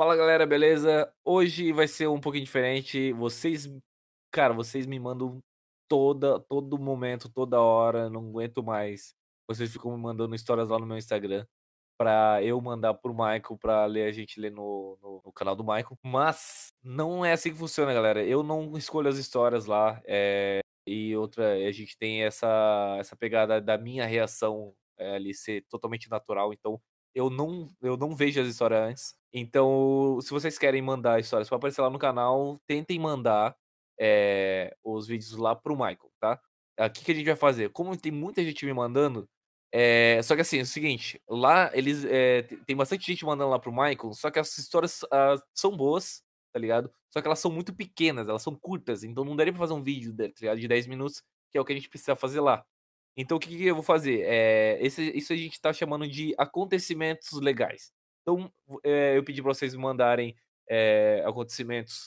Fala galera, beleza? Hoje vai ser um pouquinho diferente. Vocês, cara, vocês me mandam toda, todo momento, toda hora, não aguento mais. Vocês ficam me mandando histórias lá no meu Instagram pra eu mandar pro Michael pra ler, a gente ler no, no, no canal do Michael. Mas não é assim que funciona, galera. Eu não escolho as histórias lá. É, e outra, a gente tem essa, essa pegada da minha reação é, ali ser totalmente natural. Então, eu não, eu não vejo as histórias antes. Então, se vocês querem mandar histórias para aparecer lá no canal, tentem mandar é, os vídeos lá pro Michael, tá? O que, a gente vai fazer? Como tem muita gente me mandando, é, só que assim, é o seguinte, lá eles. É, tem bastante gente mandando lá pro Michael, só que as histórias uh, são boas, tá ligado? Só que elas são muito pequenas, elas são curtas, então não daria pra fazer um vídeo tá ligado? de 10 minutos, que é o que a gente precisa fazer lá. Então o que, que eu vou fazer? É, esse, isso a gente está chamando de acontecimentos legais. Então é, eu pedi para vocês me mandarem é, acontecimentos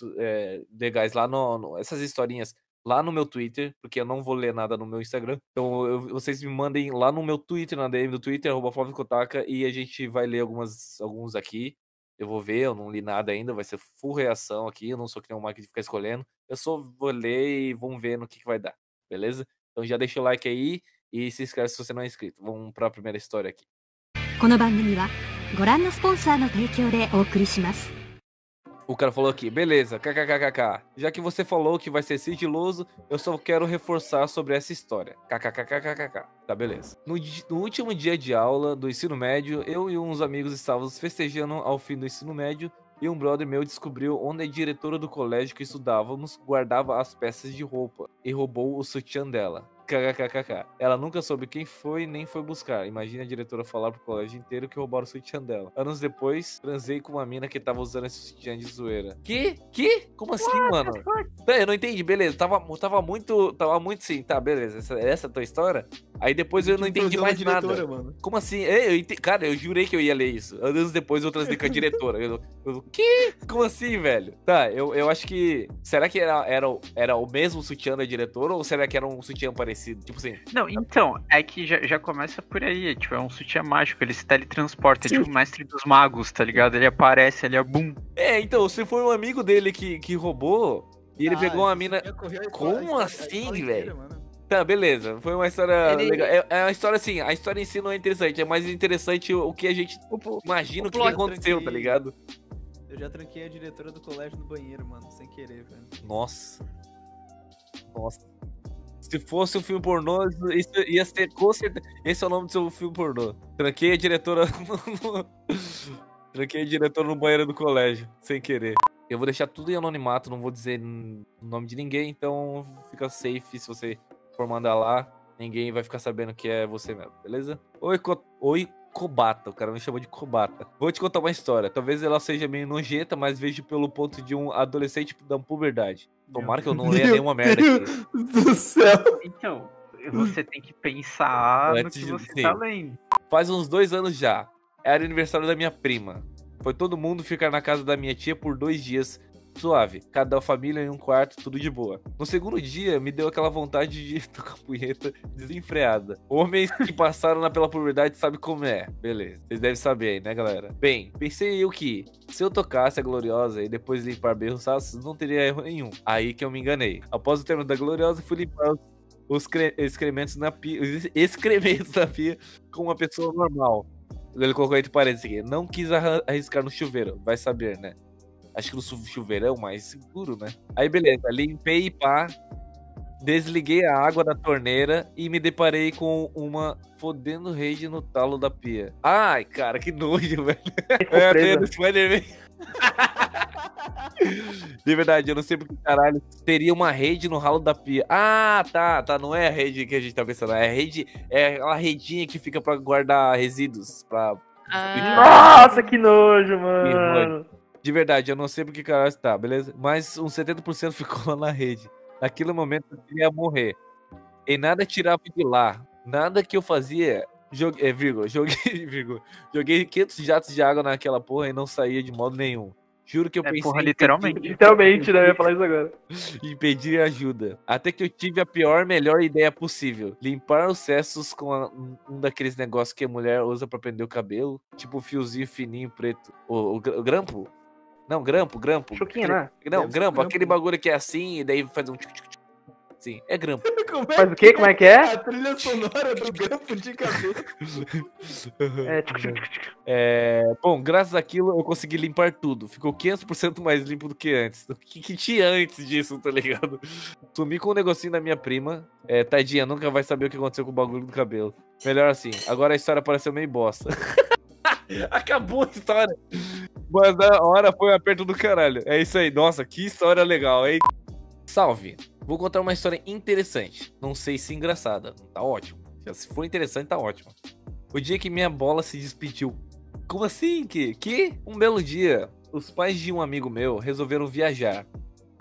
legais lá no, no, essas historinhas lá no meu Twitter, porque eu não vou ler nada no meu Instagram. Então eu, vocês me mandem lá no meu Twitter, na DM do Twitter, Kotaka, e a gente vai ler algumas, alguns aqui. Eu vou ver, eu não li nada ainda, vai ser full reação aqui. Eu não sou que nem o Mike de ficar escolhendo. Eu só vou ler e vamos ver no que, que vai dar, beleza? Então já deixa o like aí e se inscreve se você não é inscrito. Vamos para a primeira história aqui. O cara falou aqui, beleza, kkkk. Já que você falou que vai ser sigiloso, eu só quero reforçar sobre essa história. Kkkkkk. Tá, beleza. No, no, último dia de aula do ensino médio, eu e uns amigos estávamos festejando ao fim do ensino médio e um brother meu descobriu onde a diretora do colégio que estudávamos guardava as peças de roupa e roubou o sutiã dela. KKKK. Ela nunca soube quem foi nem foi buscar. Imagina a diretora falar pro colégio inteiro que roubaram o sutiã dela. Anos depois, transei com uma mina que tava usando esse sutiã de zoeira. Que? Que? Como assim, What mano? Tá, eu não entendi, beleza. Tava, tava muito. Tava muito sim. Tá, beleza. Essa, essa é a tua história? Aí depois eu não entendi mais nada. Mano. Como assim? Eu, eu Cara, eu jurei que eu ia ler isso. Anos depois eu transei com a diretora. Eu, eu, que? Como assim, velho? Tá, eu, eu acho que. Será que era, era, era o mesmo sutiã da diretora ou será que era um sutiã parecido? Parecido. Tipo assim. Não, então, é que já, já começa por aí. Tipo, é um sutiã mágico, ele se teletransporta. É tipo o mestre dos magos, tá ligado? Ele aparece ali, é bum. É, então, se foi um amigo dele que, que roubou e ele ah, pegou uma mina. Como assim, velho? Tá, beleza. Foi uma história ele... legal. É, é uma história assim, a história em si não é interessante, é mais interessante o, o que a gente o, imagina o, que, que aconteceu, tranquei... tá ligado? Eu já tranquei a diretora do colégio no banheiro, mano, sem querer, velho. Nossa. Nossa. Se fosse um filme pornô, isso ia ser com certeza. Esse é o nome do seu filme pornô. Tranquei a diretora. Tranquei a diretora no banheiro do colégio, sem querer. Eu vou deixar tudo em anonimato, não vou dizer o nome de ninguém, então fica safe se você for mandar lá. Ninguém vai ficar sabendo que é você mesmo, beleza? Oi, Co... Oi Kobata, o cara me chamou de Kobata. Vou te contar uma história. Talvez ela seja meio nojenta, mas vejo pelo ponto de um adolescente da puberdade. Tomara que eu não leia nenhuma merda aqui. do céu. Então, você tem que pensar Antes no que você de... tá lendo. Faz uns dois anos já. Era aniversário da minha prima. Foi todo mundo ficar na casa da minha tia por dois dias suave. Cada família em um quarto, tudo de boa. No segundo dia, me deu aquela vontade de tocar punheta desenfreada. Homens que passaram na pela puberdade sabem como é. Beleza. Vocês devem saber aí, né, galera? Bem, pensei eu que se eu tocasse a Gloriosa e depois limpar bem os sassos, não teria erro nenhum. Aí que eu me enganei. Após o término da Gloriosa, fui limpar os excrementos na pia, os excrementos na pia com uma pessoa normal. Ele colocou entre parênteses aqui. Não quis arriscar no chuveiro, vai saber, né? Acho que no chuveirão mais seguro, né? Aí beleza, limpei e pá. Desliguei a água da torneira e me deparei com uma fodendo rede no talo da pia. Ai, cara, que nojo, velho. É, do Spider-Man. De verdade, eu não sei porque caralho teria uma rede no ralo da pia. Ah, tá, tá. Não é a rede que a gente tá pensando. É a rede, é aquela redinha que fica pra guardar resíduos. Pra... Ah. Nossa, que nojo, mano. De verdade, eu não sei porque caralho tá, beleza? Mas uns 70% ficou lá na rede. Naquele momento eu queria morrer. E nada tirava de lá. Nada que eu fazia. Joguei, é, vírgula, joguei, vírgula, joguei 500 jatos de água naquela porra e não saía de modo nenhum. Juro que eu é, pensei. Porra, literalmente. Pedir... Literalmente, né? Eu ia falar isso agora. e pedir ajuda. Até que eu tive a pior, melhor ideia possível: limpar os cestos com a, um daqueles negócios que a mulher usa para prender o cabelo. Tipo um fiozinho fininho preto. O, o, o grampo? Não, grampo, grampo. Chuquinha, né? Não, grampo, grampo. aquele bagulho que é assim e daí faz um tchuc, tchuc. Sim, é grampo. Como é Faz o quê? Como é que é? a trilha sonora do grampo de cabelo? É, tchuc, tchuc, tchuc, tchuc. É, bom, graças àquilo eu consegui limpar tudo. Ficou 500% mais limpo do que antes. O que, que tinha antes disso, tá ligado? Sumi com um negocinho da minha prima. É, tadinha, nunca vai saber o que aconteceu com o bagulho do cabelo. Melhor assim. Agora a história pareceu meio bosta. Acabou a história. Mas na hora foi um aperto do caralho. É isso aí. Nossa, que história legal, hein? Salve. Vou contar uma história interessante. Não sei se engraçada. Tá ótimo. Se for interessante, tá ótimo. O dia que minha bola se despediu como assim? Que? Que? Um belo dia, os pais de um amigo meu resolveram viajar.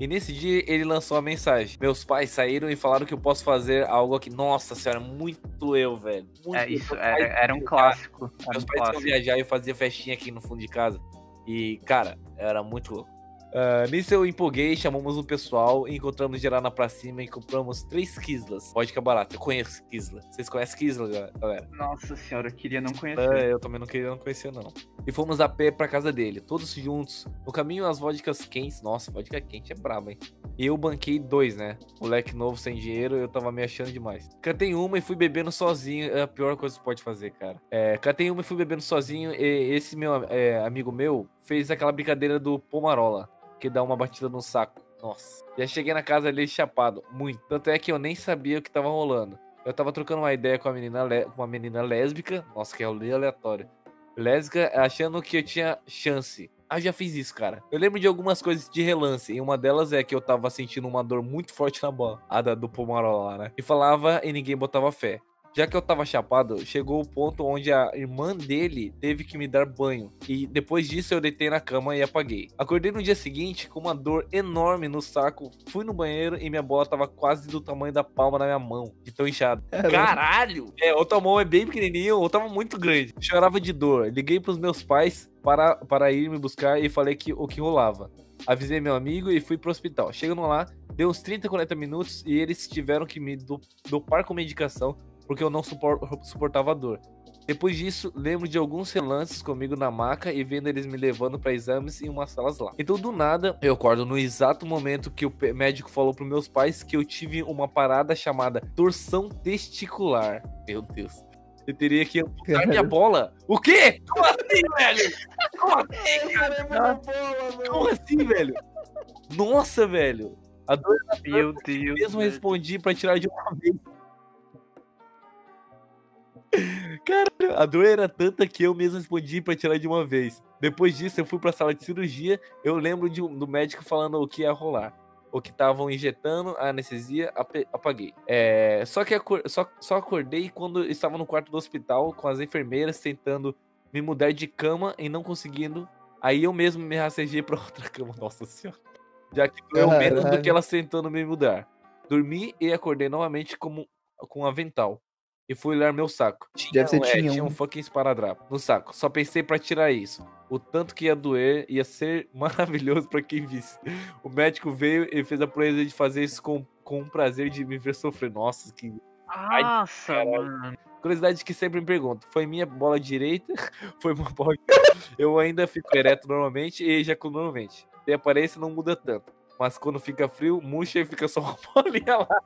E nesse dia ele lançou a mensagem. Meus pais saíram e falaram que eu posso fazer algo aqui. Nossa senhora, muito eu, velho. Muito É, eu. isso era, pais era um iam clássico. Era Meus um pais iam clássico. viajar e eu fazia festinha aqui no fundo de casa. E, cara, era muito louco. Ah, nisso eu empolguei, chamamos o pessoal, encontramos geral na pracinha e compramos três Kislas. Vodka barata. Eu conheço Kisla. Vocês conhecem Kisla, galera? Nossa senhora, eu queria não conhecer. É, eu também não queria não conhecer, não. E fomos a pé pra casa dele, todos juntos. No caminho, as vodkas quentes. Nossa, vodka quente é braba, hein? E eu banquei dois, né? Moleque novo, sem dinheiro, eu tava me achando demais. Catei uma e fui bebendo sozinho. É a pior coisa que você pode fazer, cara. É, catei uma e fui bebendo sozinho. E esse meu é, amigo meu fez aquela brincadeira do Pomarola, que dá uma batida no saco. Nossa. Já cheguei na casa ali chapado, muito. Tanto é que eu nem sabia o que tava rolando. Eu tava trocando uma ideia com a menina, com uma menina lésbica. Nossa, que rolê aleatório. Lésbica, achando que eu tinha chance. Ah, já fiz isso, cara. Eu lembro de algumas coisas de relance. E uma delas é que eu tava sentindo uma dor muito forte na bola. A da, do Pomarola lá, né? E falava e ninguém botava fé. Já que eu tava chapado, chegou o ponto onde a irmã dele teve que me dar banho. E depois disso eu deitei na cama e apaguei. Acordei no dia seguinte com uma dor enorme no saco. Fui no banheiro e minha bola tava quase do tamanho da palma da minha mão. De tão inchado. Caralho! É, outra mão é bem pequenininha, outra mão muito grande. Chorava de dor. Liguei pros meus pais para, para ir me buscar e falei que o que rolava. Avisei meu amigo e fui pro hospital. Chegando lá, deu uns 30, 40 minutos e eles tiveram que me do- dopar com medicação porque eu não supor- suportava a dor. Depois disso, lembro de alguns relances comigo na maca e vendo eles me levando para exames em umas salas lá. Então, do nada, eu acordo no exato momento que o médico falou pros meus pais que eu tive uma parada chamada torção testicular. Meu Deus. Eu teria que amputar minha bola. O quê? Como assim, velho? Como assim? Como assim, velho? Nossa, velho. A dor Meu Deus. mesmo velho. respondi pra tirar de uma vez. Caralho, a dor era tanta que eu mesmo respondi pra tirar de uma vez. Depois disso, eu fui pra sala de cirurgia. Eu lembro de um- do médico falando o que ia rolar. O que estavam injetando, a anestesia, apaguei. É, só que só, só acordei quando estava no quarto do hospital com as enfermeiras tentando me mudar de cama e não conseguindo. Aí eu mesmo me rastejei pra outra cama. Nossa senhora. Já que doeu menos do que elas tentando me mudar. Dormi e acordei novamente como, com um avental. E fui olhar meu saco. Tinha, Deve ser é, tinha tinha um um. fucking esparadrapo no saco. Só pensei pra tirar isso. O tanto que ia doer ia ser maravilhoso pra quem visse. O médico veio e fez a proeza de fazer isso com, com um prazer de me ver sofrer. Nossa, que Nossa, caralho. mano. curiosidade que sempre me pergunto. Foi minha bola direita? Foi uma bola. Eu ainda fico ereto normalmente e ejaculo normalmente. Tem aparência não muda tanto. Mas quando fica frio, murcha e fica só uma bolinha lá.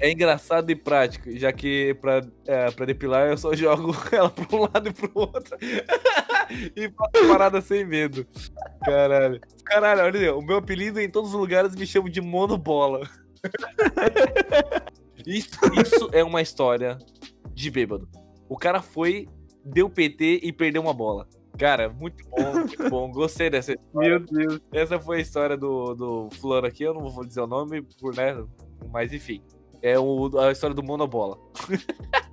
É engraçado e prático, já que pra, é, pra depilar eu só jogo ela pra um lado e pro outro. e faço parada sem medo. Caralho. Caralho, olha, o meu apelido em todos os lugares me chama de monobola. isso, isso é uma história de bêbado. O cara foi, deu PT e perdeu uma bola. Cara, muito bom, muito bom. Gostei dessa Meu Deus. essa foi a história do, do fulano aqui, eu não vou dizer o nome, por, né? Mas enfim. É o, a história do Monobola.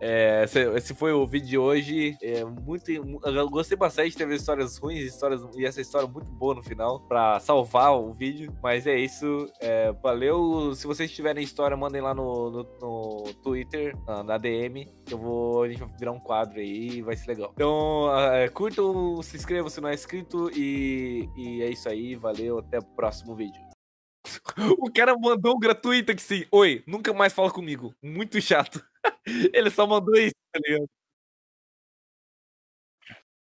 É, esse, esse foi o vídeo de hoje. É muito, eu gostei bastante, teve histórias ruins histórias, e essa história muito boa no final pra salvar o vídeo. Mas é isso. é, valeu. Se vocês tiverem história, mandem lá no, no, no Twitter, na, na DM. que Eu vou. A gente vai virar um quadro aí e vai ser legal. Então, é, curtam, se inscrevam se não é inscrito. E, e é isso aí. Valeu. Até o próximo vídeo. O cara mandou um gratuito aqui sim. Oi, nunca mais fala comigo. Muito chato. Ele só mandou isso, tá ligado?